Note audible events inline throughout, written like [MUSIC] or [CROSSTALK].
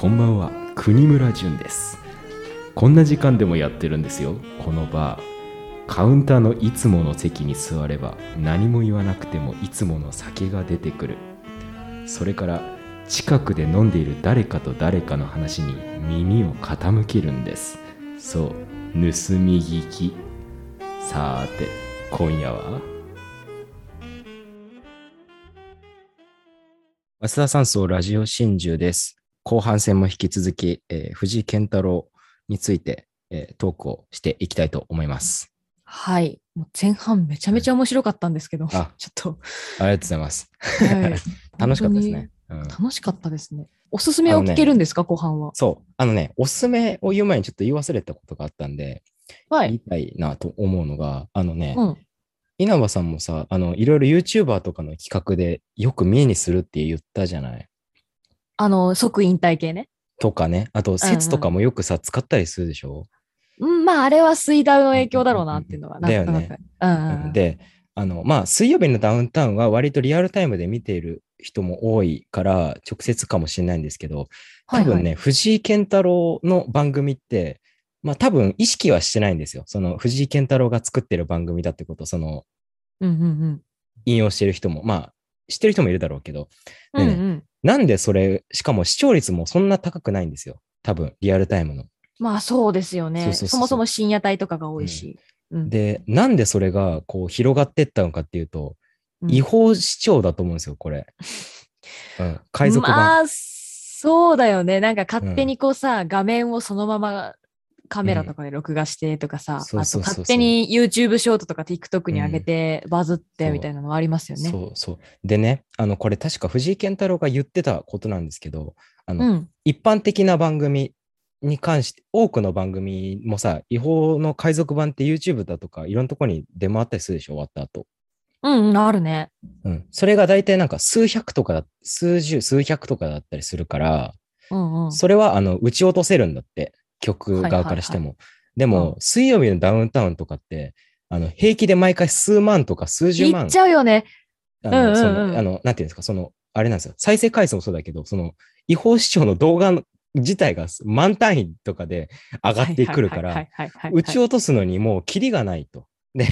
こんばんは国村淳です。こんな時間でもやってるんですよ。このバーカウンターのいつもの席に座れば何も言わなくてもいつもの酒が出てくる。それから近くで飲んでいる誰かと誰かの話に耳を傾けるんです。そう盗み聞き。さーて今夜は？早稲田山荘ラジオ真珠です。後半戦も引き続き、えー藤井健太郎について、えートークをしていきたいと思います。はい。もう前半めちゃめちゃ面白かったんですけど、あ [LAUGHS] ちょっと、ありがとうございます。はい [LAUGHS] 楽しかったですね。うん楽しかったですね。おすすめを聞けるんですか、後半は。そう。あのね、おすすめを言う前にちょっと言い忘れたことがあったんで、はい。言いたいなと思うのが、あのね、うん。稲葉さんもさ、あの、いろいろ YouTuber とかの企画でよく見えにするって言ったじゃないあの、即引退系ね。とかね。あと、説とかもよくさ、使ったりするでしょ、うん、まあ、あれは水ダウの影響だろうなっていうのは、だよねなんとなく。うんうんうん。で、あの、まあ、水曜日のダウンタウンは割とリアルタイムで見ている人も多いから、直接かもしれないんですけど、多分ね、はいはい藤井健太郎の番組って、まあ多分意識はしてないんですよ。その藤井健太郎が作ってる番組だってこと、そのうんうん引用してる人も、まあ知ってる人もいるだろうけど、うん。ねうんうん。なんでそれ、しかも視聴率もそんな高くないんですよ。多分、リアルタイムの。まあ、そうですよね。そもそも深夜帯とかが多いし。うん、で、なんでそれがこう広がってったのかっていうと、うん違法視聴だと思うんですよ、これ。[LAUGHS] うん、海賊版。まあ、そうだよね。なんか勝手にこうさ、画面をそのままカメラとかで録画してとかさ、うそうそうそう勝手に YouTube ショートとか TikTok に上げてバズってみたいなのはありますよね。そうそう。でね、あの、これ確か藤井健太郎が言ってたことなんですけど、あの、うん。一般的な番組に関して、多くの番組もさ、違法の海賊版って YouTube だとか、いろんなところに出回ったりするでしょ、終わった後。うん、うん、あるね。うん。それが大体なんか数百とかだ、数十、数百とかだったりするから、うんうん。それは、あの、撃ち落とせるんだって、曲側からしても。でも、うん水曜日のダウンタウンとかって、あの、平気で毎回数万とか数十万いっちゃうよね。あの、うんうんうんその、あの、なんていうんですか、その、あれなんですよ。再生回数もそうだけど、その、違法視聴の動画の自体が万単位とかで上がってくるから、はいはいはいはいはい撃ち落とすのにもうキリがないと。で、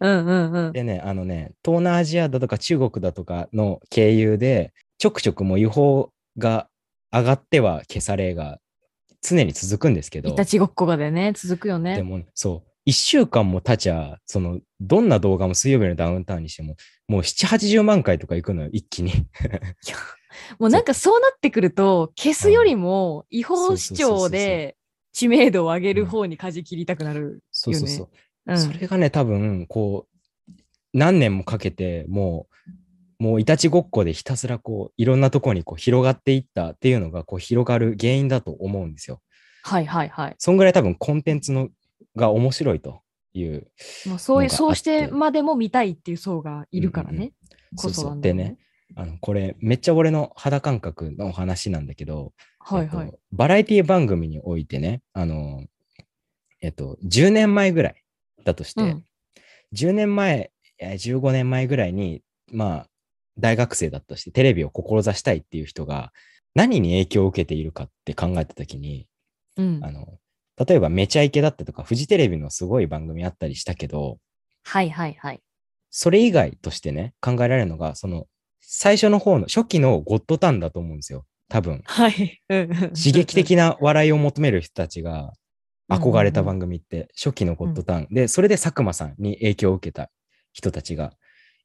うんうんうん。でね、あのね、東南アジアだとか中国だとかの経由で、ちょくちょくもう違法が上がっては消されが常に続くんですけどい、たちごっこがでね、続くよね。でも、そう、一週間も経ちゃ、その、どんな動画も水曜日のダウンタウンにしても、もう7、80万回とか行くのよ、一気に。もうなんかそうなってくると、消すよりも違法視聴で知名度を上げる方に舵切りたくなる。そうそうそう。うん。それがね、多分、こう、何年もかけて、もう、もういたちごっこでひたすらこう、いろんなところにこう広がっていったっていうのが、こう、広がる原因だと思うんですよ。はいはいはい。そんぐらい多分コンテンツのが面白いという。もうそういう、そうしてまでも見たいっていう層がいるからうんうんね。そうそうでね、あの、これ、めっちゃ俺の肌感覚の話なんだけど、はいはいえっ。とバラエティ番組においてね、あの、えっと、10年前ぐらいだとして、うん10年前、えー15年前ぐらいに、まあ、大学生だったとして、テレビを志したいっていう人が、何に影響を受けているかって考えたときに、うんあの、例えば、めちゃイケだったとか、フジテレビのすごい番組あったりしたけど、はいはいはい。それ以外としてね、考えられるのが、その、最初の方の、初期のゴッドタンだと思うんですよ。多分。はい。刺刺激的な笑いを求める人たちが憧れた組。番組って初期のゴッドタン、でそれで佐久間さんに影響を受けた人たちが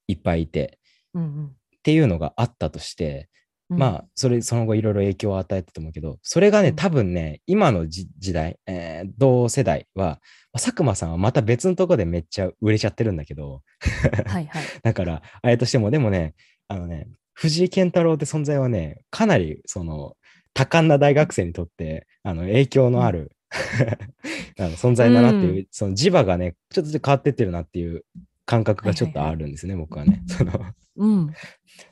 いっぱいいてうんうんっていうのがあったとして、うん。まあそれその後いろいろ影響を与えたと思うけどそれがねうん。多分ね今のじ時代、えー同世代は佐久間さんはまた別のとこでめっちゃ売れちゃってるんだけどはいはい。[LAUGHS] だからあれとしてもでもねあのね藤井健太郎って存在はねかなりその多感な大学生にとってあの影響のある、[LAUGHS] あの存在だなっていう、その磁場がねちょっと変わってってるなっていう感覚がちょっとあるんですね、僕はね。そのうん。っ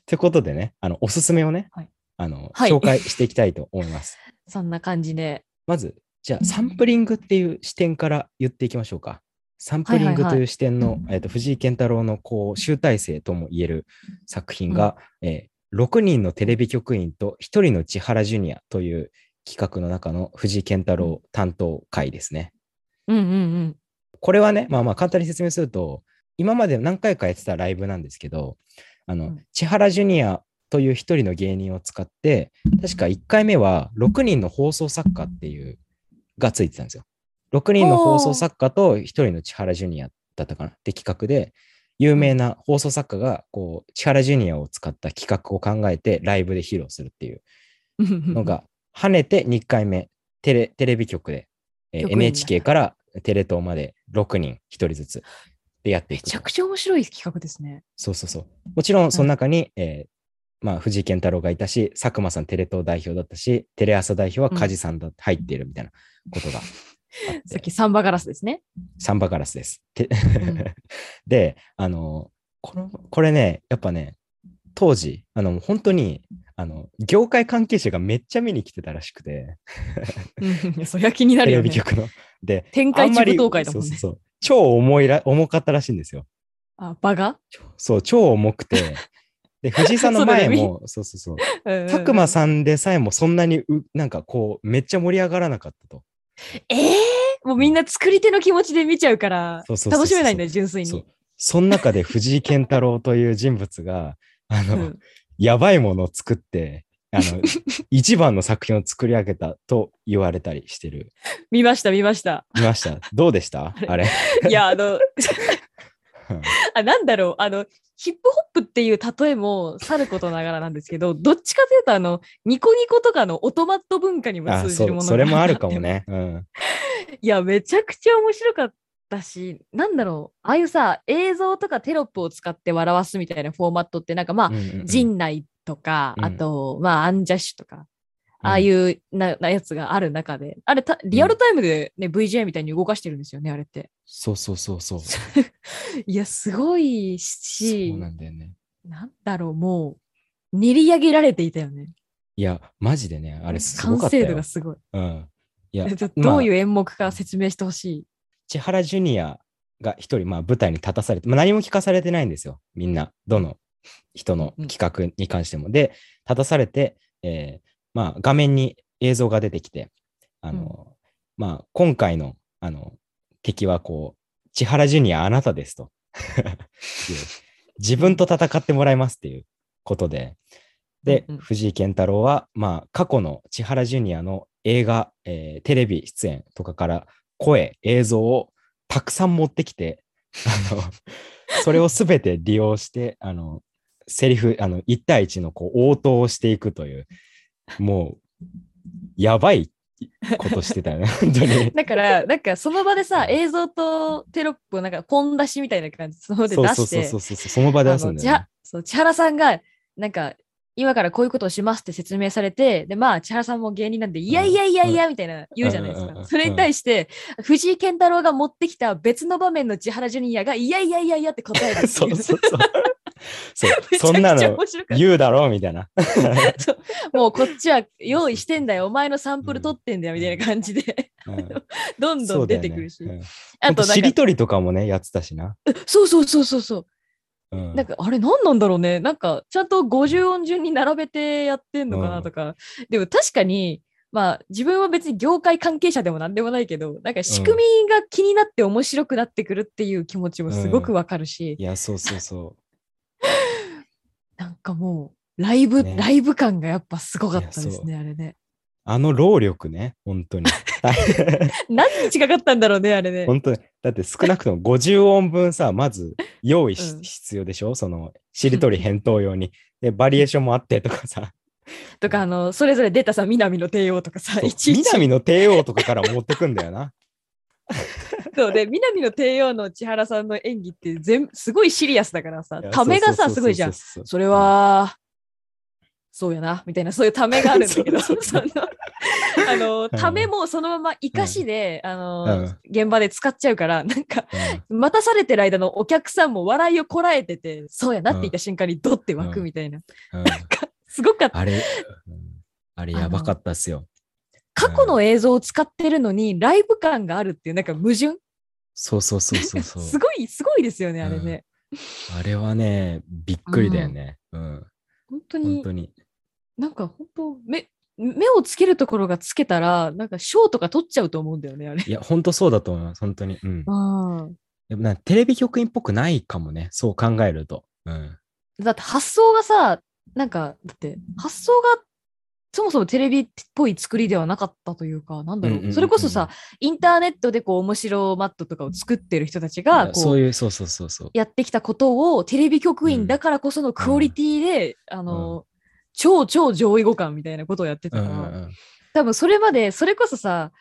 てことでねあのおすすめをね、はいあのはい紹介していきたいと思います。[LAUGHS] そんな感じで。まずじゃあサンプリングっていう視点から言っていきましょうか。サンプリングという視点の、えっと藤井健太郎のこう集大成とも言える作品が、えー6人のテレビ局員と1人の千原ジュニアという企画の中の藤井健太郎担当会ですね。うんうんうん。これはね、まあまあ簡単に説明すると、今まで何回かやってたライブなんですけど、あの、うん。千原ジュニアという一人の芸人を使って、確か1回目は6人の放送作家っていう、がついてたんですよ。6人の放送作家と1人の千原ジュニアだったかな。って企画で、有名な放送作家が、こう、千原ジュニアを使った企画を考えてライブで披露するっていうのが、跳ねて2回目、テレテレビ局で、えー NHK からテレ東まで6人1人ずつでやっていくと。めちゃくちゃ面白い企画ですね。そうそうそう。もちろん、その中に、えーまあ、藤井健太郎がいたし、佐久間さんテレ東代表だったし、テレ朝代表は梶さんだ、入っているみたいなことが。[LAUGHS] さっきサンバガラスですね。サンバガラスです。てん [LAUGHS] で、あの、この、これね、やっぱね、当時、あの、本当に、あの、業界関係者がめっちゃ見に来てたらしくて、うんそりゃ気になテるよね。レビ局の。で、天下一あんまり舞踏会だもんね。そうそうそう。超重いら、重かったらしいんですよ。あ、場がそう、超重くて。で、[LAUGHS] 藤井さんの前も、そうそうそう。佐佐久間さんでさえもそんなにう、なんかこう、めっちゃ盛り上がらなかったと。ええもうみんな作り手の気持ちで見ちゃうから楽しめないんだよ、純粋そうに。。その中で藤井健太郎という人物が、あの、うんやばいものを作って、あの、[LAUGHS] 一番の作品を作り上げたと言われたりしてる。見ました、見ました。見ました？どうでした？あれ。いや、あの、[LAUGHS] [LAUGHS] あなんだろう、あの、ヒップホップっていう例えもさることながらなんですけど、どっちかというと、あの、ニコニコとかのオトマット文化にもあ、通じるものがそれもあるかもね。うん。いや、めちゃくちゃ面白かったし、なんだろう、ああいうさ、映像とかテロップを使って笑わすみたいなフォーマットって、なんかまあ、うんうんうん陣内とか、うんあと、まあ、アンジャッシュとか、ああいうななやつがある中で、あれた、リアルタイムでね、VJ みたいに動かしてるんですよね、あれって。そうそうそうそう。そ [LAUGHS] いや、すごいし、うなんだよね。なんだろう、もう、練り上げられていたよね。いや、マジでね、あれすごか完成度が。すごい。うん。いや、どういう演目か説明してほしい。千原ジュニアが一人、まあ、舞台に立たされて、まあ、何も聞かされてないんですよ。みんな、どの人の企画に関しても。で、立たされて、えーまあ、画面に映像が出てきて、あの、まあ、今回の、あの、敵はこう、千原ジュニアあなたですと。で [LAUGHS] 自分と戦ってもらいますっていうことで、で、うんうん。藤井健太郎は、まあ、過去の千原ジュニアの映画、えーテレビ出演とかから声、映像をたくさん持ってきて、あの、[LAUGHS] それをすべて利用して、あの、セリフ、あの、1対1のこう応答をしていくという、もう、やばいことしてたよね、[LAUGHS] 本当に。[LAUGHS] だから、なんかその場でさ、映像とテロップをなんかポン出しみたいな感じで、その場で出して、そうそうそうそう、その場で出すんだよ、ね。そう千原さんが、なんか、今からこういうことをしますって説明されて、で、まあ、千原さんも芸人なんで、いやいやいやいや、みたいな言うじゃないです。かそれに対して、藤井健太郎が持ってきた別の場面の千原ジュニアが、いやいやいやいやって答えるっていう。[LAUGHS] そうそうそう。[LAUGHS] そう [LAUGHS] そんなの言うだろうみたいな。[LAUGHS] もうこっちは用意してんだよ、お前のサンプル取ってんだよ、みたいな感じで、うん。どんどん出てくるし。ね。うん。あと、しりとりとかもね、やってたしな。そうそうそうそうそう。うん。なんか、あれ何なんだろうね。なんか、ちゃんと50音順に並べてやってんのかなとか。でも確かに、まあ、自分は別に業界関係者でもなんでもないけど、なんか仕組みが気になって面白くなってくるっていう気持ちもすごくわかるし、いや、そうそうそなんかもう、ライブ、ねライブ感がやっぱすごかったですね、あれね。う。あの労力ね、本当に。[LAUGHS] [LAUGHS] 何日かかったんだろうね、あれね。本当に。だって少なくとも50音分さ、まず用意し、うん必要でしょ？その、しりとり返答用に。で、バリエーションもあってとかさ。[LAUGHS] とか、あの、それぞれ出たさ、南の帝王とかさ、いちいち。南の帝王とかから持ってくんだよな。そうで、南の帝王の千原さんの演技って全すごいシリアスだからさためがさ、すごいじゃん。それは、そうやな、みたいな、そういうためがあるんだけど、その、あの、んためもそのまま生かしで、あの、うん現場で使っちゃうから、なんか、うん待たされてる間のお客さんも笑いをこらえてて、そうやなって言った瞬間にドって湧くみたいな。うんすごかった。あれ、うんあれやばかったっすよ。過去の映像を使ってるのに、ライブ感があるっていう、なんか矛盾？そうそうそうそうそう。[LAUGHS] すごい、すごいですよね、あれね。あれはね、びっくりだよね。うん。本当に本当に。なんか本当目目をつけるところがつけたらなんか賞とか取っちゃうと思うんだよねあれ。いや、本当そうだと思います。本当に。うん。あでもなテレビ局員っぽくないかもね。そう考えると。うん。だって発想がさなんかだって発想がそもそもテレビっぽい作りではなかったというかなんだろう,、うんうんうんうん。それこそさインターネットでこう面白マットとかを作ってる人たちがこそうういう、そうそうそうそう。やってきたことをテレビ局員だからこそのクオリティで、あの、超超上位互換みたいなことをやってたから、うんうんうん。多分それまでそれこそさ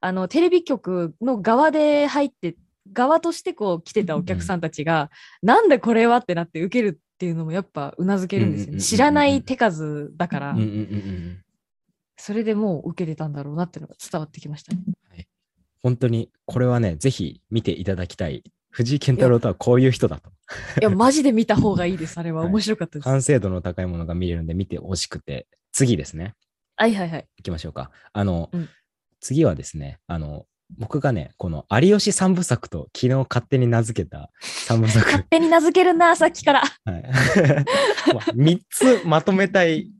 あのテレビ局の側で入って側としてこう来てたお客さんたちが、なんでこれはってなって受けるっていうのもやっぱうなずけるんですよね、知らない手数だから。それでもう受けてたんだろうなっていうのが伝わってきましたね。本当に、これはね、ぜひ見ていただきたい。藤井健太郎とはこういう人だと。いやマジで見た方がいいですあれは [LAUGHS] はい面白かったです。完成度の高いものが見れるんで見てほしくて。次ですね。はいはいはい。行きましょうか。あの、うん次はですね、あの、僕がね、この有吉三部作と昨日勝手に名付けた三部作。勝手に名付けるな [LAUGHS] さっきから。はい、[LAUGHS] まあ3つまとめたい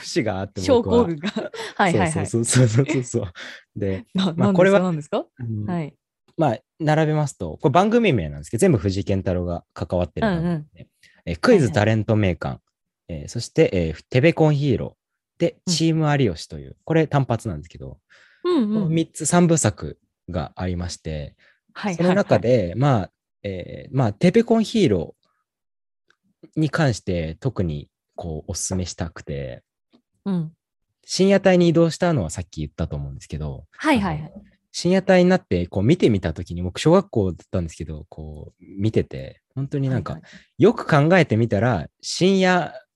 節があって、は。候群が。はいはいはい。そうそうそうそうそう。で、[LAUGHS] なまあこれはか何ですか？うんはい。まあ、並べますと、これ番組名なんですけど、全部藤井健太郎が関わってる番組で、えークイズタレント名鑑、えーそして、えーテベコンヒーロー、で、うんチーム有吉という、これ単発なんですけど、うんこのうん。3つ、3部作がありまして、はいその中はいはいで、まあ、えーまあ、テベコンヒーローに関して特にこうお勧めしたくて、うん。深夜帯に移動したのはさっき言ったと思うんですけど、はいはいはい。深夜帯になってこう見てみたときに、僕小学校だったんですけど、こう見てて、本当になんかはいはいよく考えてみたら、深夜っ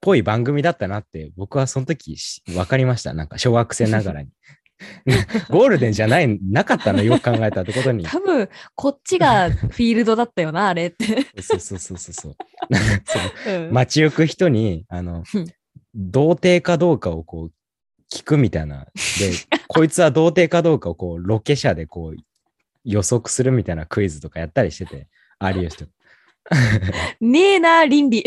ぽい番組だったなって、僕はその時し分かりました。なんか小学生ながらに。[LAUGHS] ゴールデンじゃない、なかったのよく考えたってことに。多分こっちがフィールドだったよな、あれって。そうそうそうそうそう。[LAUGHS] そううん街行く人に、あのうん、童貞かどうかをこう、聞くみたいな。で、[LAUGHS] こいつは童貞かどうかをこう、ロケ車でこう、予測するみたいなクイズとかやったりしてて、有吉と。[LAUGHS] ねえな、倫理。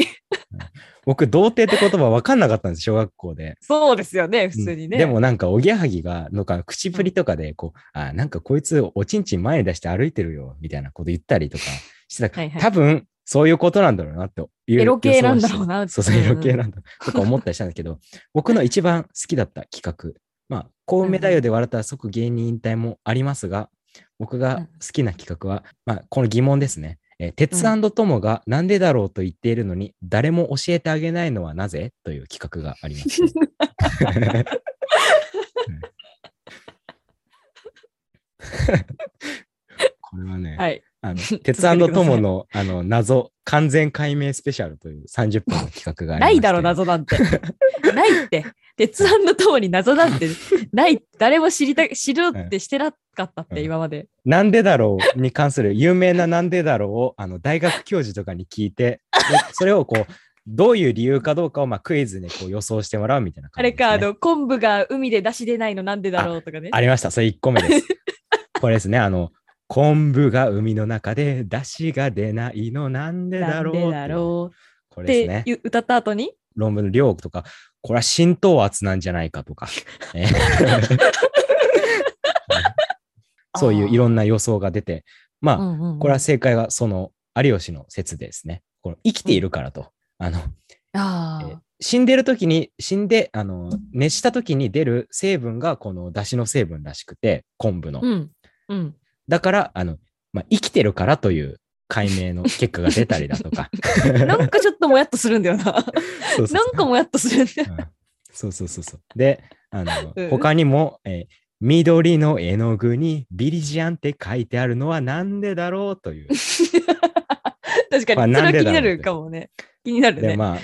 僕、童貞って言葉分かんなかったんです、小学校で。そうですよね、普通にね。でもなんか、おぎやはぎが、のか、口ぶりとかで、こう、あ、なんかこいつ、おちんちん前に出して歩いてるよ、みたいなこと言ったりとかしてた。はいはい多分、そういうことなんだろうなっていう。エロ系なんだろうなそうそう、うんうんエロ系なんだ。とか思ったりしたんですけど、[LAUGHS] 僕の一番好きだった企画。まあ、コウメ太夫で笑ったら即芸人引退もありますが、僕が好きな企画は、まあ、この疑問ですね。えー鉄トモがなんでだろうと言っているのに、誰も教えてあげないのはなぜ？という企画があります。[LAUGHS] [LAUGHS] これはね、はい。あの [LAUGHS] 続鉄けてくださいトモのあの謎完全解明スペシャルという30分の企画がありましてないだろ、謎なんて。ないって。鉄腕の友に謎なんて [LAUGHS] ない。誰も知りた知ろうってしてなかったって、うん今まで。なんでだろうに関する有名ななんでだろうをあの大学教授とかに聞いて、でそれをこう、どういう理由かどうかをまあクイズでこう予想してもらうみたいなあれ。か、あの、昆布が海で出汁出ないのなんでだろうとかね。ありました。それ1個目です。[LAUGHS] これですね。あの、昆布が海の中で出汁が出ないのなんでだろうこれですね。歌った後に、論文の量とか、これは浸透圧なんじゃないかとか、[LAUGHS] えーそういういろんな予想が出て、まあ、うんうんうんこれは正解はその有吉の説ですね。この生きているからと。あのあえー死んでる時に、死んで、あの、熱した時に出る成分がこの出汁の成分らしくて、昆布の。あ。うん。うん。だから、あの、まあ、生きてるからという解明の結果が出たりだとか。[LAUGHS] なんかちょっともやっとするんだよな。そうそうそうなんかもやっとするんだよ。うんそうそうそうそう。で、あの、うん他にも、えー緑の絵の具にビリジアンって書いてあるのはなんでだろうという。[LAUGHS] 確かに、それまあなはんでだろうって気になるかもね。気になるで、ね。まあ、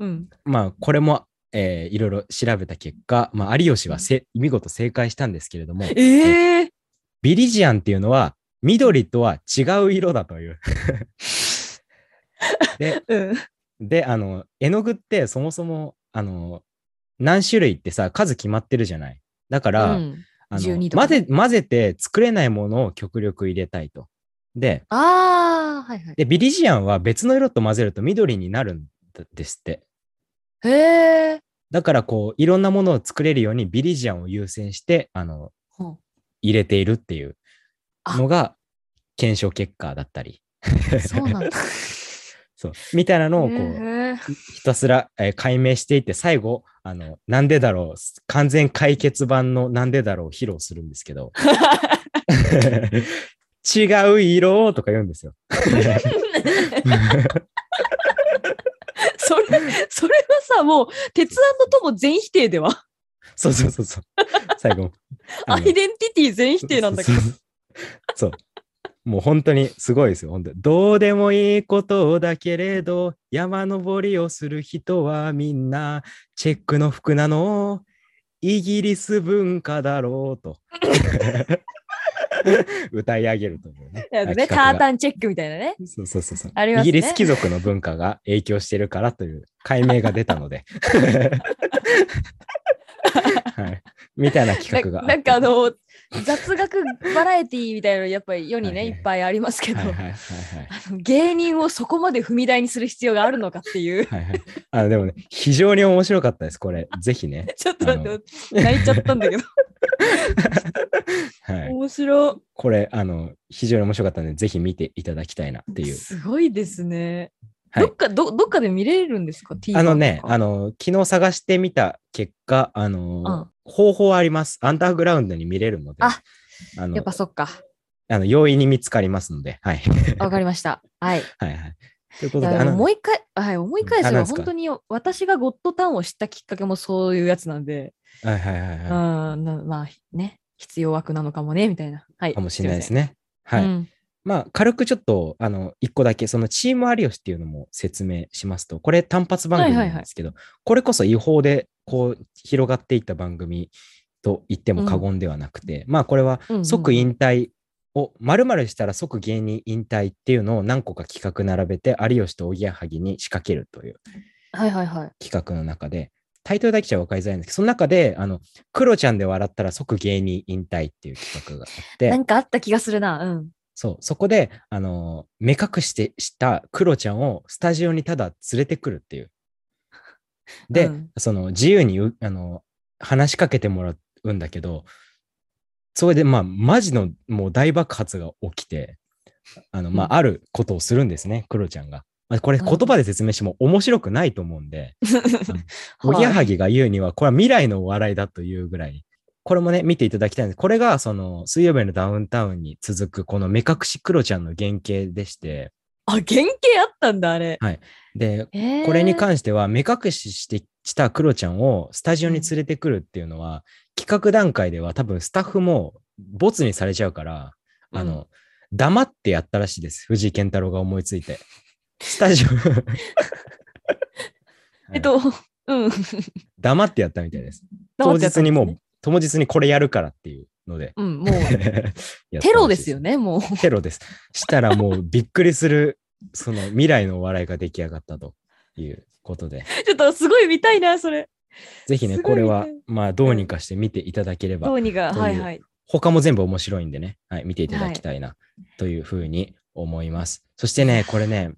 うん。まあ、これも、えーいろいろ調べた結果、まあ、有吉はせ見事正解したんですけれども、ええビリジアンっていうのは緑とは違う色だという。[LAUGHS] で、うん。で、あの、絵の具ってそもそも、あの、何種類ってさ、数決まってるじゃない。だから、うんあの12とかね混ぜ、混ぜて作れないものを極力入れたいと。で、ああ、はいはい。で、ビリジアンは別の色と混ぜると緑になるんですって。へえ。だからこういろんなものを作れるようにビリジアンを優先してあの入れているっていうのが検証結果だったりそうなんだ。[LAUGHS] そうみたいなのをこうへえひたすら、えー解明していって最後あのなんでだろう完全解決版のなんでだろうを披露するんですけど [LAUGHS] 違う色とか言うんですよ。[LAUGHS] それ、それはさ、もう、鉄腕の友全否定では。そうそうそうそう。最後。アイデンティティ全否定なんだけど。そうそう。[LAUGHS] もう本当にすごいですよ。本当にどうでもいいことだけれど、山登りをする人はみんなチェックの服なの。イギリス文化だろうと。[LAUGHS] 歌い上げるというね。ね、企タータンチェックみたいなね。そうそうそうそう、ありますねイギリス貴族の文化が影響してるからという解明が出たので。[LAUGHS] はい、みたいな企画がななんかあの、雑学バラエティーみたいなのやっぱり世にね、はいはいいっぱいありますけど、芸人をそこまで踏み台にする必要があるのかっていう。はいはい。あでもね、非常に面白かったです、これ。ぜひね。ちょっと待って、泣いちゃったんだけど。[LAUGHS] はい。面白これ、あの、非常に面白かったので、ぜひ見ていただきたいなってい。いう。すごいですね。はいどっかど、どっかで見れるんですか？あのね、あの、の、昨日探してみた結果、あの、方法あります。アンダーグラウンドに見れるので、ああのやっぱそっか。あの容易に見つかりますので、はい。わかりました。はい。はいはい。ということいで、あのやもう一回、はい、思い返せば、本当に私がゴッドタウンを知ったきっかけもそういうやつなんで、はいはいはいはうんなまあね、必要枠なのかもね、みたいな。はい。い。かもしれないですね。ね。はい。うんまあ、軽くちょっと、あの、一個だけ、そのチーム有吉っていうのも説明しますと、これ単発番組なんですけど、これこそ違法で、こう、広がっていった番組と言っても過言ではなくて、まあ、これはうんうん即引退を、まるまるしたら即芸人引退っていうのを何個か企画並べて、有吉とおぎやはぎに仕掛けるというはいはいはい。企画の中で、タイトルだけじゃ分かりづらいんですけど、その中で、あの、クロちゃんで笑ったら即芸人引退っていう企画があって、なんかあった気がするな。うん。そう、そこで、あの、目隠してしたクロちゃんをスタジオにただ連れてくるっていう。で、うんその自由にうあの話しかけてもらうんだけど、それでまあ、マジのもう大爆発が起きて、あの、まうんあ、あることをするんですね、クロちゃんが。まあこれうん言葉で説明しても面白くないと思うんで、[LAUGHS] おぎやはぎ。ぎが言うには、これは未来のお笑いだというぐらい、これもね、見ていただきたいんです。これが、その、水曜日のダウンタウンに続く、この目隠しクロちゃんの原型でして、あ、原型あったんだ、あれ。で、えーこれに関しては、目隠ししてしたクロちゃんをスタジオに連れてくるっていうのは、企画段階では多分スタッフもボツにされちゃうから、あうんの、黙ってやったらしいです。藤井健太郎が思いついて。[LAUGHS] スタジオ [LAUGHS] えっと、うん。黙ってやったみたいです。当日にもう、当日にこれやるからっていうので。うん、もう、[LAUGHS] テロですよ。ね、もう。テロです。したらもうびっくりする、その未来のお笑いが出来上がったということで、ちょっとすごい見たいな、それ。ぜひね、これはね、まあどうにかして見ていただければ、どうにか、はいはい。他も全部面白いんでね、はい、見ていただきたいな、というふうに思います。そしてね、これね、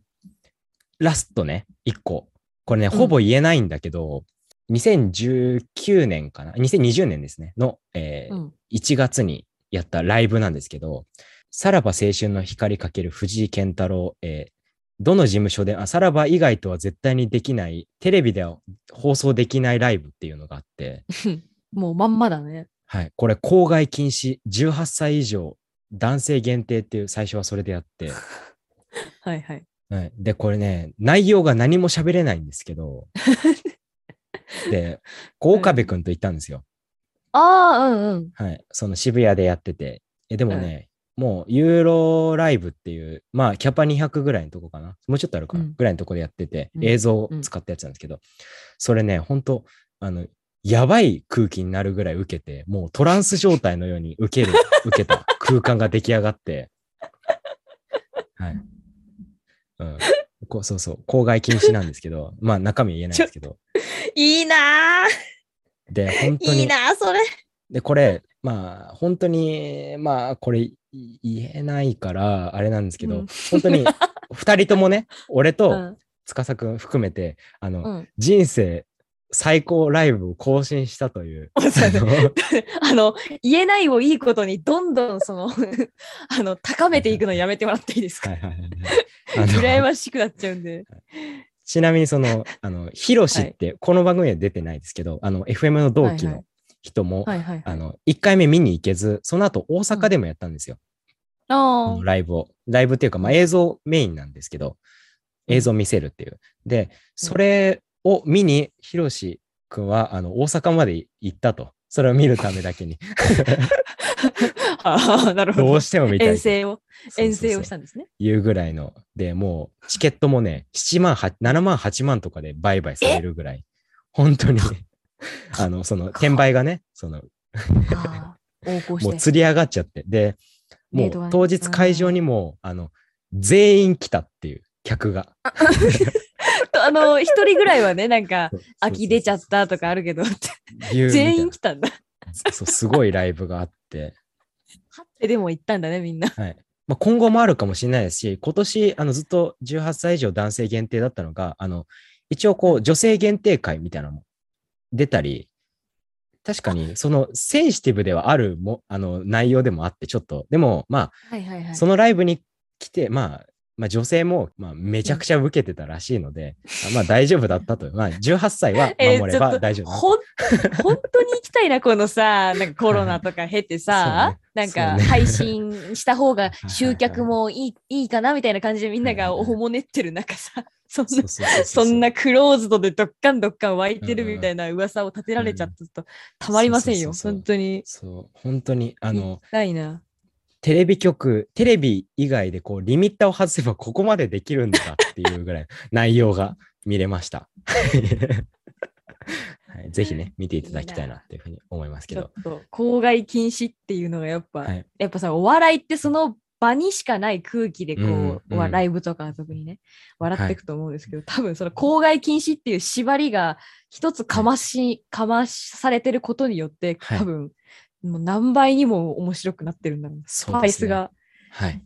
ラストね、1個。これね、んほぼ言えないんだけど、2019年かな ?2020 年ですね、の、えーうん。1月にやったライブなんですけど、さらば青春の光かける藤井健太郎、えーどの事務所で、あ、さらば以外とは絶対にできない、テレビでは放送できないライブっていうのがあって、[LAUGHS] もうまんまだね。はい、これ、公害禁止、18歳以上、男性限定っていう最初はそれでやって、[LAUGHS] はいはい。はい、で、これね、内容が何も喋れないんですけど、[LAUGHS] で、岡部君と行ったんですよ。ああ、うんうん。はい。その渋谷でやってて。えでもね、もうユーロライブっていう、まあキャパ200ぐらいのとこかな。もうちょっとあるかな、うんぐらいのとこでやってて、うん映像を使ったやつなんですけど、それね、本当あの、やばい空気になるぐらい受けて、もうトランス状態のように受ける、[LAUGHS] 受けた空間が出来上がって、[LAUGHS] はい。うん。こうそうそう、公害禁止なんですけど、まあ中身は言えないんですけど、いいなで、本当ーいいに、なーそれ。で、これ、まあ、本当に、まあ、これ、い言えないから、あれなんですけど、うん。本当に、[LAUGHS] 二人ともね、俺とうん。司くん含めて、あの、うん。人生最高ライブを更新したという。[LAUGHS] [LAUGHS] あの、言えないをいいことに、どんどんその、あの、高めていくのやめてもらっていいですか？はいはいはいはい。羨ましくなっちゃうんで。ちなみにその、あの、ヒロシって、この番組は出てないですけど、あの、FM の同期のはいはい人も、はいはいはい。あの、1回目見に行けず、その後大阪でもやったんですよ。ああのライブを。ライブっていうか、まあ、映像メインなんですけど、映像見せるっていう。で、それを見に、ヒロシ君は、あの、大阪まで行ったと。それを見るためだけに。[LAUGHS] ああ、なるほどどう。しても見たい。遠征を、遠征をしたんですね。いうぐらいの。で、もう、チケットもね、7万、8 7万、8万とかで売買されるぐらい。本当に、[LAUGHS] あの、その、転売がね、その。もう釣り上がっちゃって。で、もう当日会場にも、あの、全員来たっていう客が。とあの、一人ぐらいはね、なんか、秋出ちゃっったとかあるけど、た全員来たんだ。そう、すごいライブがあって、ででも行ったんだね、みんな。はい。まあ、今後もあるかもしれないですし、今年、あの、ずっと18歳以上男性限定だったのが、あの、一応こう、女性限定会みたいなのも出たり、確かに、その、センシティブではあるも、あの、内容でもあって、ちょっと、でも、まはいはいはあ、そのライブに来て、まあ、まあ、女性も、まあ、めちゃくちゃ受けてたらしいので、あまあ、大丈夫だったと。まあ、18歳は [LAUGHS] えー守れば大丈夫だなほん、本当に行きたいな、このさ、[LAUGHS] なんかコロナとか経てさ、なんかそうね。配信した方が [LAUGHS] はいはい集客もいいいいかなみたいな感じでみんながおほねってる中さ、そんなそんなクローズドでどっかんどっかん湧いてるみたいな噂を立てられちゃったとたまりませんよ、本当に。そう、本当に、あの、ないな。テレビ局、テレビ以外でこう、リミッターを外せばここまでできるんだっていうぐらい [LAUGHS] 内容が見れました。[LAUGHS] はい、ぜひね、見ていただきたいなっていうふうに思いますけど。ちょっ。と公害禁止っていうのがやっぱ、はい、やっぱさ、お笑いってその場にしかない空気でこう、うんうんわライブとかは特にね、笑っていくと思うんですけど、多分その公害禁止っていう縛りが一つかまし、かまされてることによって、はい。多分、もう何倍にも面白くなってるんだろうな。スパイスが。はい。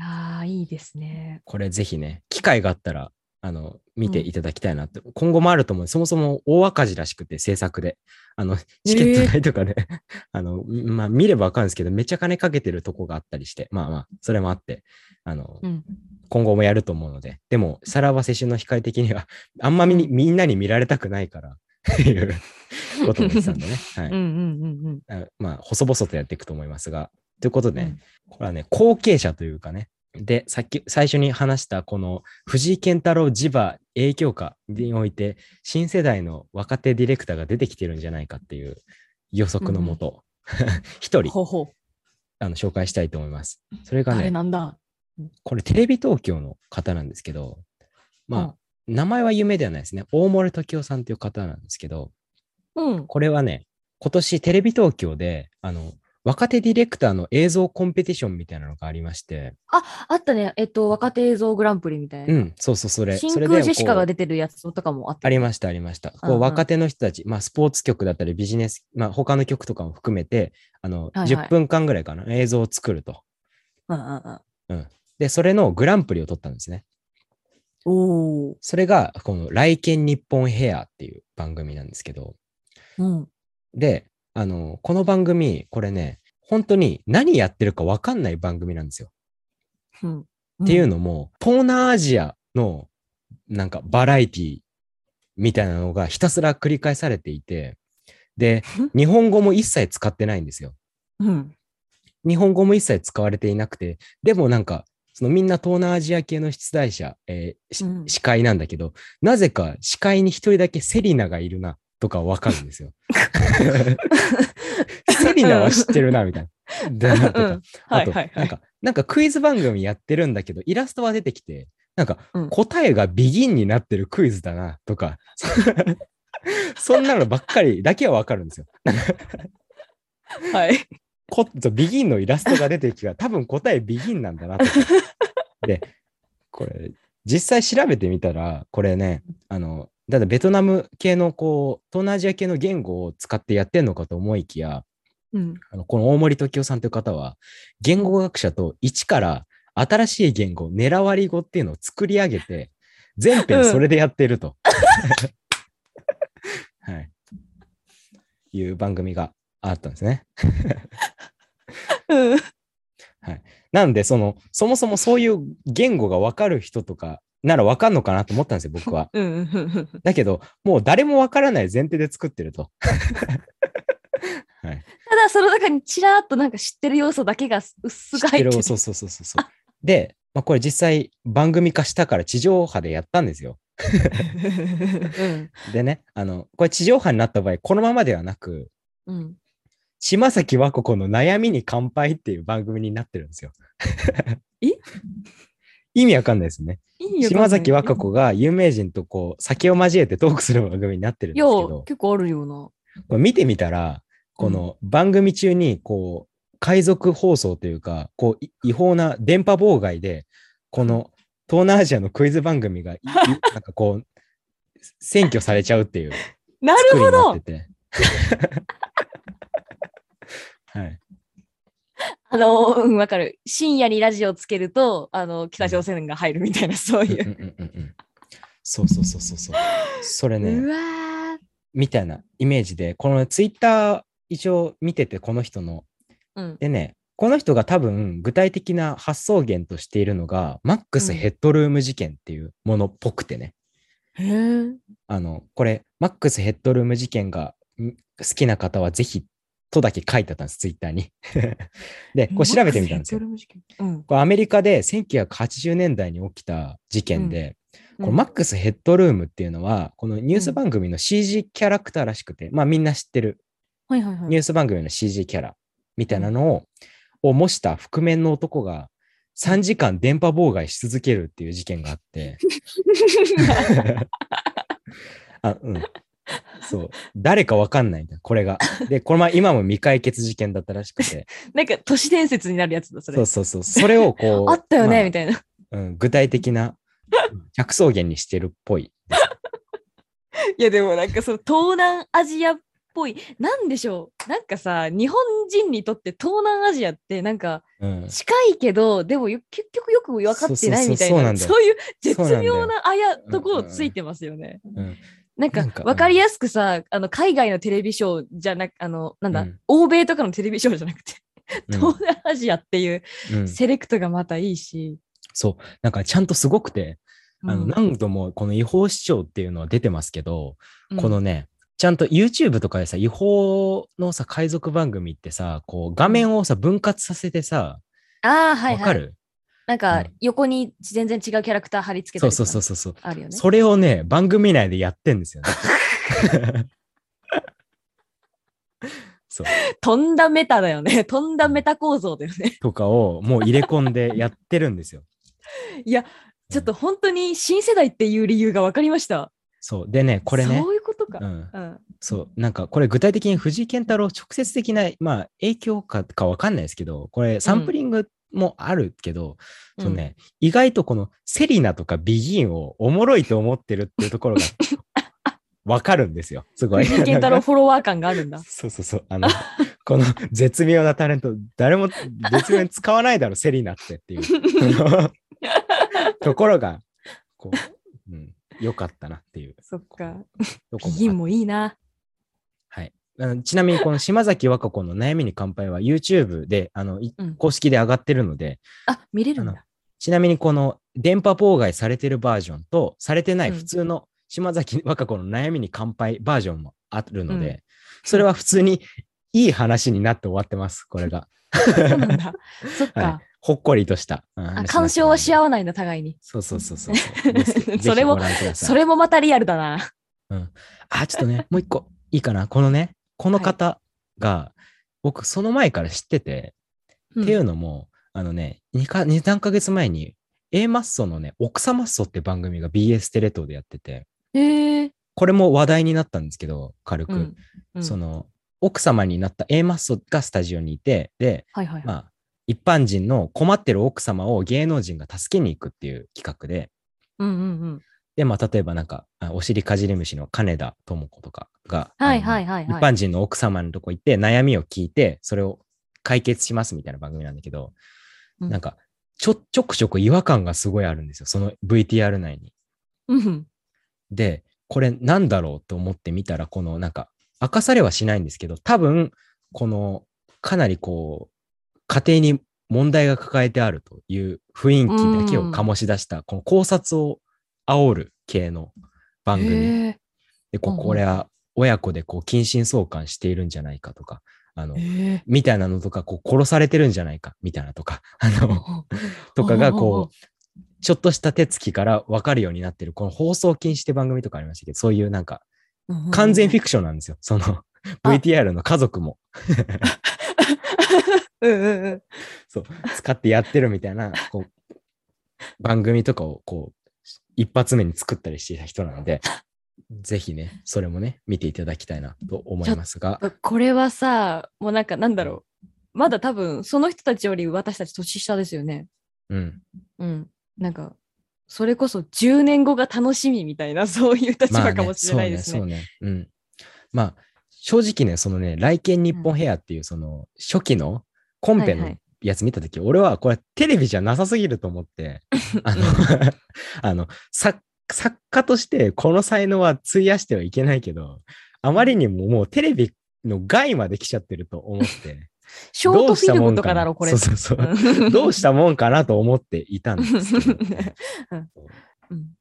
ああ、いいですね。これぜひね、機会があったら、あの、見ていただきたいなって、今後もあると思う。そもそも大赤字らしくて、制作で。あの、チケット代とかね、[LAUGHS] あの、まあ、見ればわかるんですけど、めっちゃ金かけてるとこがあったりして、まあまあ、それもあって、あの、うん。今後もやると思うので、でも、さらば青春の光的には、あんまみにみんなに見られたくないから、いうことも言ってたんでね。[LAUGHS] はいうんうんうんうん。あまあ、細々とやっていくと思いますが、ということで、うんこれはね、後継者というかね、で、さっき、最初に話した、この藤井健太郎地場影響下において、新世代の若手ディレクターが出てきてるんじゃないかっていう予測のもと、[LAUGHS] 一、人ほうほう。あの紹介したいと思います。それが誰ね、なんだこれテレビ東京の方なんですけど、まあ、名前は有名ではないですね。大森時夫さんという方なんですけど、うん。これはね、今年テレビ東京で、あの、若手ディレクターの映像コンペティションみたいなのがありまして、あ、あったね。えっと、若手映像グランプリみたいな。うん、そうそう、それ。真空ジェシカが出てるやつとかもあった。ありました、ありました。こう、うんうん若手の人たち、まあ、スポーツ局だったり、ビジネス、まあ、他の局とかも含めて、あの、はいはい10分間ぐらいかな、映像を作ると。うんうんうん。で、それのグランプリを取ったんですね。おお。それが、この、来県日本ヘアっていう番組なんですけど、うん。で、あの、この番組、これね、本当に何やってるか分かんない番組なんですよ。うん。っていうのも、東南アジアのなんかバラエティみたいなのがひたすら繰り返されていて、で、日本語も一切使ってないんですよ。うん。日本語も一切使われていなくて、でもなんか、そのみんな東南アジア系の出題者、えーしうん司会なんだけど、なぜか司会に一人だけセリナがいるなとかわかるんですよ。[LAUGHS] セリナは知ってるな、みたいな。でなんとかうんあと。なんか、なんかクイズ番組やってるんだけど、イラストは出てきて、なんかうん答えがビギンになってるクイズだな、とか、そんなのばっかりだけはわかるんですよ。はい。こビギンのイラストが出てきたら、多分答えビギンなんだなとか。[LAUGHS] で、これ、実際調べてみたら、これね、あの、だってベトナム系のこう、東南アジア系の言語を使ってやってんのかと思いきや、うん。あのこの大森時夫さんという方は、言語学者と一から新しい言語、狙わり語っていうのを作り上げて、全編それでやってると。[LAUGHS] はい。いう番組があったんですね。うん。なんで、その、そもそもそういう言語がわかる人とかならわかんのかなと思ったんですよ、僕は。[LAUGHS] だけど、もう誰もわからない前提で作ってると。[LAUGHS] はい。ただ、その中にちらっとなんか知ってる要素だけが薄が入ってる。知そうそうそうそうそう。で、まあ、これ実際番組化したから地上波でやったんですよ。うん。[LAUGHS] でね、あの、これ地上波になった場合、このままではなく、うん。島崎和歌子の悩みに乾杯っていう番組になってるんですよ。え？[LAUGHS] 意味わかんないですね。島崎和歌子が有名人とこう酒を交えてトークする番組になってるんですけど、結構あるよな。これ見てみたら、この番組中にこう海賊放送というか、こうい違法な電波妨害で、この東南アジアのクイズ番組が [LAUGHS] なんかこう占拠されちゃうっていう [LAUGHS] なるほど。はい。あの、うん、わかる。深夜にラジオつけると、あの、北朝鮮が入るみたいな、そういう。うんうんうんうんそうそうそうそうそう。それうね、みたいなイメージで、このツイッター一応見てて、この人の。うん。でね、この人が多分具体的な発想源としているのが、マックスヘッドルーム事件っていうものっぽくてね。へえ。あの、これ、マックスヘッドルーム事件がん好きな方はぜひとだけ書いてあったんです、ツイッターに。[LAUGHS] で、これ調べてみたんですよ。うん。これアメリカで1980年代に起きた事件で、うんこのマックスヘッドルームっていうのは、このニュース番組の CG キャラクターらしくて、まあみんな知ってるはいはいはい。ニュース番組の CG キャラみたいなのを、を模した覆面の男が3時間電波妨害し続けるっていう事件があって、[LAUGHS] [LAUGHS] あ、うん。そう。誰かわかんないんだ、これが。で、これまあ今も未解決事件だったらしくて、[LAUGHS] なんか都市伝説になるやつだ、それ。そうそうそう。それをこう、[LAUGHS] あったよね、まあみたいな。うん、具体的な着想源にしてるっぽい。[LAUGHS] いや、でもなんかその東南アジアっぽい、なんでしょう。なんかさ、日本人にとって東南アジアってなんかうん、近いけど、でもよ結局よく分かってないみたいな、そういう絶妙なあやところついてますよね。うん、なんかなんか分かりやすくさ、あの海外のテレビショーじゃなく、あの、なんだ、うん。欧米とかのテレビショーじゃなくて、うん。東南アジアっていううん。セレクトがまたいいし。そう。なんかちゃんとすごくて、あのうん何度もこの違法視聴っていうのは出てますけど、うん。このね、ちゃんと YouTube とかでさ、違法のさ、海賊番組ってさ、こう画面をさ、分割させてさ、ああ、はいはい。わかる、なんかうん横に全然違うキャラクター貼り付けたそうりとかそうそうそうそう。あるよね。それをね、番組内でやってんですよね。[LAUGHS] そう。とんだメタだよね。とんだメタ構造だよね。とかをもう入れ込んでやってるんですよ。[LAUGHS] いや、ちょっと本当に新世代っていう理由が分かりました。そう。でね、これねそ、ういうことか。うん、うん。そう、なんかこれ具体的に藤井健太郎直接的な、まあ影響かかわかんないですけど、これサンプリングもあるけど、うんそうね、意外とこのセリナとかビギンをおもろいと思ってるっていうところが [LAUGHS] わかるんですよ。すごい。健太郎フォロワー感があるんだ。[LAUGHS] そうそうそう。あの、この絶妙なタレント、誰も絶妙に使わないだろ、セリナってっていうそのところが、こう、うん、よかったなっていうそっか。ビギンもいいな。ちなみに、この島崎和歌子の悩みに乾杯は YouTube で、あの、いうん公式で上がってるので、あ、見れるんあだ。ちなみにこの電波妨害されてるバージョンと、されてないうん普通の島崎和歌子の悩みに乾杯バージョンもあるので、うんそれは普通にいい話になって終わってます、これが。そうなんだ。[LAUGHS] そっはいか。。ほっこりとした。あ干渉はし合う。わないんだ、互いに。そうそうそうそう [LAUGHS] それもそれもまたリアルだな。あ、ちょっとね、もう一個いいかな。このね、この方が、僕その前から知ってて、っていうのも、あのね、2か、2、3ヶ月前に、A マッソのね、奥様マッソって番組が BS テレ東でやってて、へえ。これも話題になったんですけど、軽く。うん。うんその、奥様になった A マッソがスタジオにいて、で、はいはいはい。まあ、一般人の困ってる奥様を芸能人が助けに行くっていう企画で、うんうんうん。で、まあ、例えばなんか、あお尻かじり虫の金田智子とかが、はいはいはいはい一般人の奥様のとこ行って悩みを聞いて、それを解決しますみたいな番組なんだけど、うんなんか、ちょ、ちょくちょく違和感がすごいあるんですよ。その VTR 内に。うん。で、これなんだろうと思って見たら、このなんか、明かされはしないんですけど、多分、この、かなりこう、家庭に問題が抱えてあるという雰囲気だけを醸し出した、この考察を煽る系の番組。で、ここれは親子でこう近親相関しているんじゃないかとか、あの、みたいなのとか、こう殺されてるんじゃないか、みたいなとか、あの、とかがこう、ちょっとした手つきから分かるようになってる、この放送禁止って番組とかありましたけど、そういうなんか、うん、完全フィククションなんですよ。その、あ。VTR の家族も、[LAUGHS] うんうんうん。そう、使ってやってるみたいな、こう、番組とかを、こう、一発目に作ったりしていた人なので、ぜひね、それもね、見ていただきたいなと思いますが、これはさ、もうなんかなんだろう。まだ多分、その人たちより私たち年下ですよね。うん。うん。なんか、それこそ10年後が楽しみみたいな、[LAUGHS] そういう立場かもしれないですね。そうね、そうね。うん。まあ、正直ね、そのね、来県日本ヘアっていう、その、初期のコンペのやつ見たとき、俺はこれテレビじゃなさすぎると思って、[LAUGHS] あの、[LAUGHS] あの、作作家としてこの才能は費やしてはいけないけど、あまりにももうテレビの外まで来ちゃってると思って、[LAUGHS] ショートフィルムとかだろ、これ。どうしたもんかなそうそうそう。うんどうしたもんかなと思っていたんですけど、うん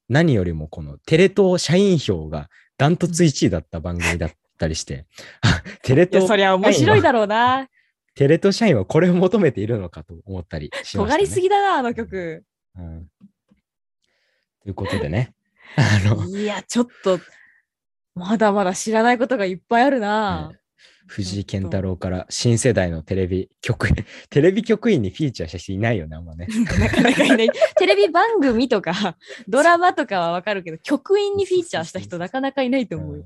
何よりもこのテレ東社員票がダントツ1位だった番組だったりして、あテレ東そりゃ面白いだろうな。テレ東社員はこれを求めているのかと思ったりしました、ね。尖りすぎだな、あの曲。うんということでね。[LAUGHS] あの、いや、ちょっと、まだまだ知らないことがいっぱいあるな。ね藤井健太郎から新世代のテレビ局員、[LAUGHS] テレビ局員にフィーチャーした人いないよね、あんまね。なかなかいない。テレビ番組とか、ドラマとかはわかるけど、局員にフィーチャーした人なかなかいないと思うよ。うん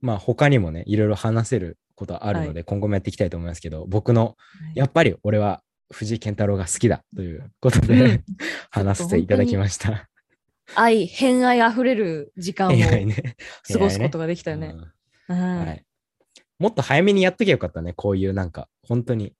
まあ他にもね、いろいろ話せることあるので、今後もやっていきたいと思いますけど、僕の、やっぱり俺は藤井健太郎が好きだということで、うん [LAUGHS] 話させていただきました。愛、偏愛あふれる時間を。[LAUGHS] 過ごすことができたよね。うんうんはい。もっと早めにやっときゃよかったね。こういうなんか、本当に、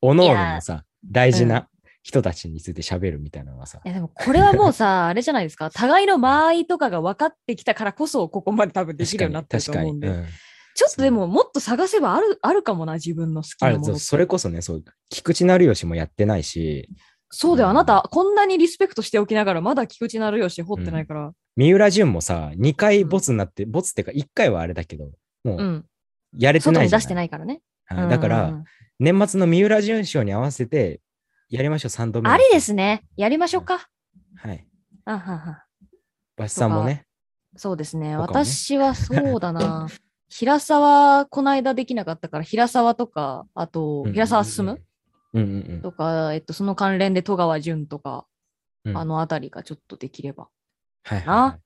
おのおののさ、大事な人たちについて喋るみたいなのはさい、やでもこれはもうさ、あれじゃないですか。互いの間合いとかが分かってきたからこそ、ここまで多分できるようになってると確かに。思うんで。うんちょっとでも、もっと探せばあるあるかもな、自分の好きなもの。それこそね、そう、菊池成吉もやってないし、そうだよ、うんあなた、こんなにリスペクトしておきながら、まだ菊池成吉掘ってないから。三浦淳もさ、2回ボツになって、ボツっていうか1回はあれだけど、もう。うんやれて外ないじゃないに出してないからね。はいだから、うん年末の三浦淳賞に合わせて、やりましょう、3度目。ありですね。やりましょうか。はい。あははバシさんもね、そうですね。ね私はそうだな。平沢、この間できなかったから、平沢とか、あと、平沢進む？うんうんうんとか、えっと、その関連で戸川淳とか、うん。あのあたりがちょっとできれば。はいはいなは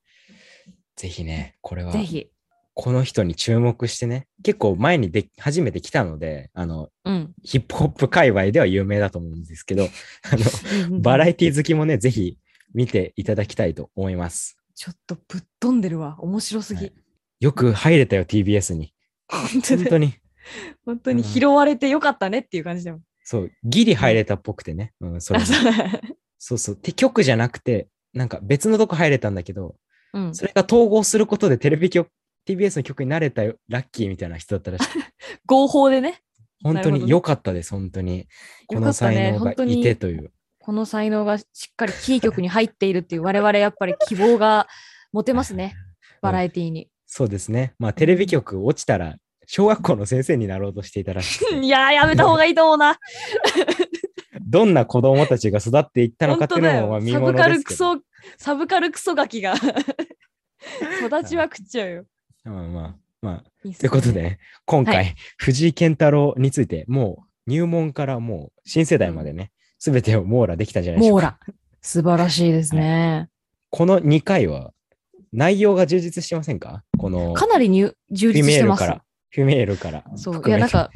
い。ぜひね、これは、ぜひ。この人に注目してね、結構前にで初めて来たので、あの、うん。ヒップホップ界隈では有名だと思うんですけど、[LAUGHS] あの、バラエティ好きもね、ぜひ見ていただきたいと思います。ちょっとぶっ飛んでるわ。面白すぎ。はいよく入れたよ、TBS に。本当に本当に。本当に拾われてよかったねっていう感じだよ。そう、ギリ入れたっぽくてね。うん、それもそうそう。で、局じゃなくて、なんか別のとこ入れたんだけど、うん、それが統合することでテレビ局、TBS の局になれたよ、ラッキーみたいな人だったらしい。[LAUGHS] 合法でね。本当に良かったです、本当に。この才能がいてという。この才能がしっかりキー局に入っているっていう我々やっぱり希望が持てますね。[LAUGHS] バラエティーに。そうですね。まあ、テレビ局落ちたら、小学校の先生になろうとしていたらしくて [LAUGHS] いやー、やめた方がいいと思うな。[LAUGHS] どんな子供たちが育っていったの本かっていうのもまあ当だよ。見ものサブカですけど。ルクソ、サブカルクソガキが [LAUGHS] 育ちまくっちゃうよ。まあまあ、まあ、いいっすねということで、ね、今回、はい藤井健太郎について、もう入門からもう新世代までね、すべ、てを網羅できたんじゃないでしょうか。網羅。素晴らしいですね。この2回は、内容が充実してませんか？この、かなりに充フィ実してます。メールから、フィメールからそう。い。や、なんか、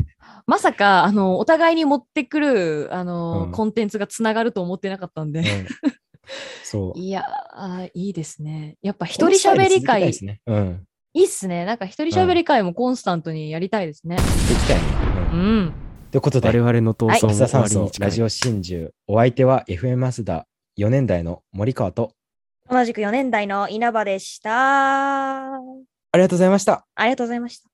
まさか、あの、お互いに持ってくる、あの、うんコンテンツがつながると思ってなかったんで。うんそう。[LAUGHS] いやー、いいですね。やっぱ一人喋り会、いですね。うん。いっすね。なんか一人喋り会もコンスタントにやりたいですね。できたよね。ううんん。ということで、我々の闘はい争も安田さん終わりに近いラジオ真珠、お相手は FM マスダ4年代の森川と、同じく4年代の稲葉でした。あありがとうございました。りがとうございました。